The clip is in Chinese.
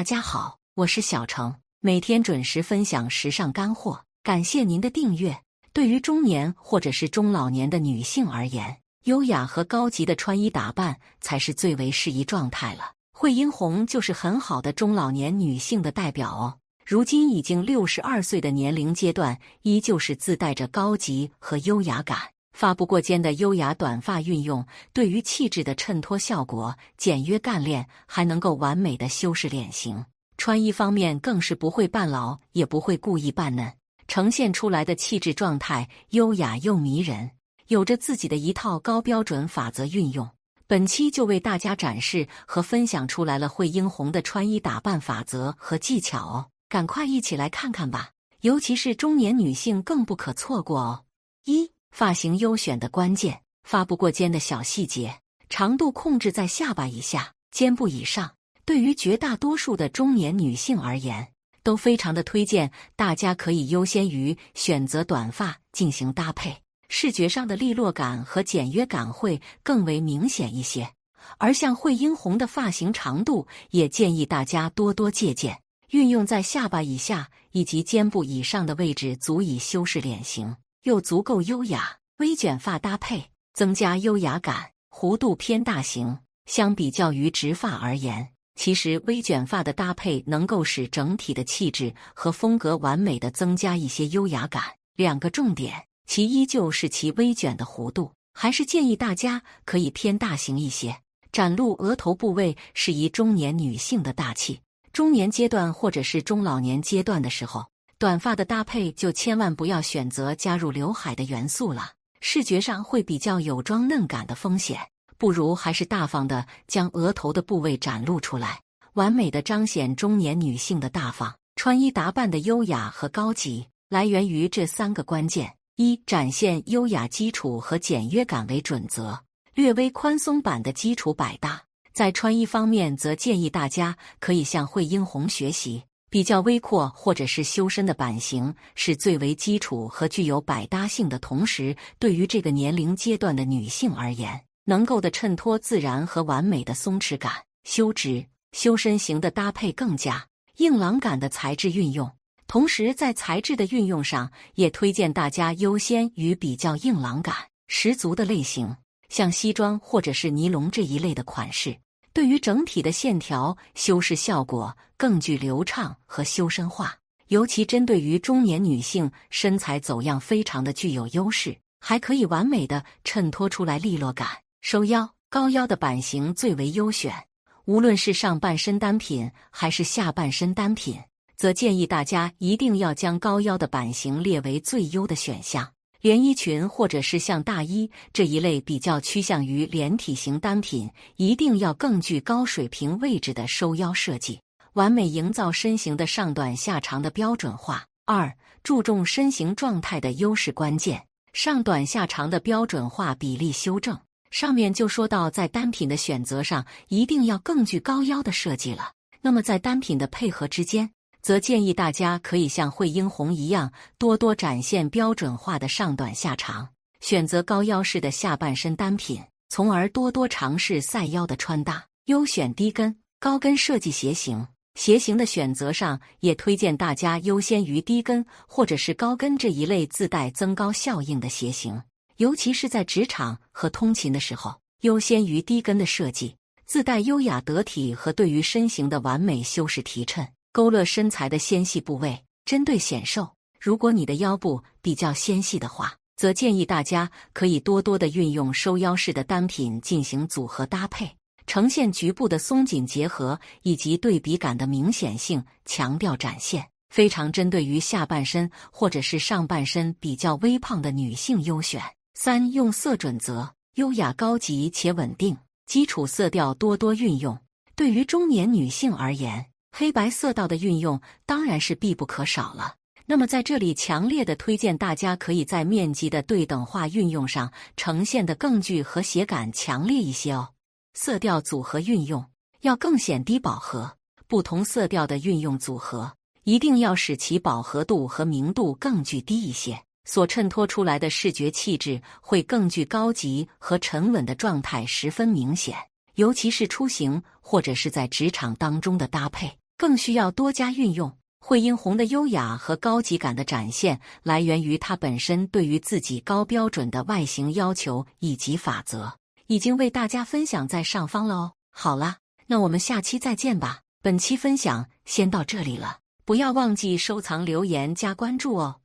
大家好，我是小程，每天准时分享时尚干货，感谢您的订阅。对于中年或者是中老年的女性而言，优雅和高级的穿衣打扮才是最为适宜状态了。惠英红就是很好的中老年女性的代表哦。如今已经六十二岁的年龄阶段，依旧是自带着高级和优雅感。发不过肩的优雅短发运用，对于气质的衬托效果简约干练，还能够完美的修饰脸型。穿衣方面更是不会扮老，也不会故意扮嫩，呈现出来的气质状态优雅又迷人，有着自己的一套高标准法则运用。本期就为大家展示和分享出来了惠英红的穿衣打扮法则和技巧哦，赶快一起来看看吧！尤其是中年女性更不可错过哦。一发型优选的关键，发不过肩的小细节，长度控制在下巴以下、肩部以上。对于绝大多数的中年女性而言，都非常的推荐，大家可以优先于选择短发进行搭配，视觉上的利落感和简约感会更为明显一些。而像惠英红的发型长度，也建议大家多多借鉴，运用在下巴以下以及肩部以上的位置，足以修饰脸型。又足够优雅，微卷发搭配增加优雅感，弧度偏大型。相比较于直发而言，其实微卷发的搭配能够使整体的气质和风格完美的增加一些优雅感。两个重点，其一就是其微卷的弧度，还是建议大家可以偏大型一些，展露额头部位，适宜中年女性的大气。中年阶段或者是中老年阶段的时候。短发的搭配就千万不要选择加入刘海的元素了，视觉上会比较有妆嫩感的风险，不如还是大方的将额头的部位展露出来，完美的彰显中年女性的大方。穿衣打扮的优雅和高级来源于这三个关键：一、展现优雅基础和简约感为准则，略微宽松版的基础百搭。在穿衣方面，则建议大家可以向惠英红学习。比较微阔或者是修身的版型是最为基础和具有百搭性的，同时对于这个年龄阶段的女性而言，能够的衬托自然和完美的松弛感。修直修身型的搭配更加硬朗感的材质运用，同时在材质的运用上，也推荐大家优先于比较硬朗感十足的类型，像西装或者是尼龙这一类的款式。对于整体的线条修饰效果更具流畅和修身化，尤其针对于中年女性，身材走样非常的具有优势，还可以完美的衬托出来利落感。收腰高腰的版型最为优选，无论是上半身单品还是下半身单品，则建议大家一定要将高腰的版型列为最优的选项。连衣裙或者是像大衣这一类比较趋向于连体型单品，一定要更具高水平位置的收腰设计，完美营造身形的上短下长的标准化。二、注重身形状态的优势关键，上短下长的标准化比例修正。上面就说到，在单品的选择上，一定要更具高腰的设计了。那么在单品的配合之间。则建议大家可以像惠英红一样，多多展现标准化的上短下长，选择高腰式的下半身单品，从而多多尝试赛腰的穿搭。优选低跟、高跟设计鞋型，鞋型的选择上也推荐大家优先于低跟或者是高跟这一类自带增高效应的鞋型，尤其是在职场和通勤的时候，优先于低跟的设计，自带优雅得体和对于身形的完美修饰提衬。勾勒身材的纤细部位，针对显瘦。如果你的腰部比较纤细的话，则建议大家可以多多的运用收腰式的单品进行组合搭配，呈现局部的松紧结合以及对比感的明显性，强调展现，非常针对于下半身或者是上半身比较微胖的女性优选。三用色准则，优雅高级且稳定，基础色调多多运用。对于中年女性而言。黑白色调的运用当然是必不可少了。那么在这里强烈的推荐大家可以在面积的对等化运用上呈现的更具和谐感强烈一些哦。色调组合运用要更显低饱和，不同色调的运用组合一定要使其饱和度和明度更具低一些，所衬托出来的视觉气质会更具高级和沉稳的状态，十分明显。尤其是出行或者是在职场当中的搭配。更需要多加运用。惠英红的优雅和高级感的展现，来源于她本身对于自己高标准的外形要求以及法则，已经为大家分享在上方了哦。好啦，那我们下期再见吧。本期分享先到这里了，不要忘记收藏、留言、加关注哦。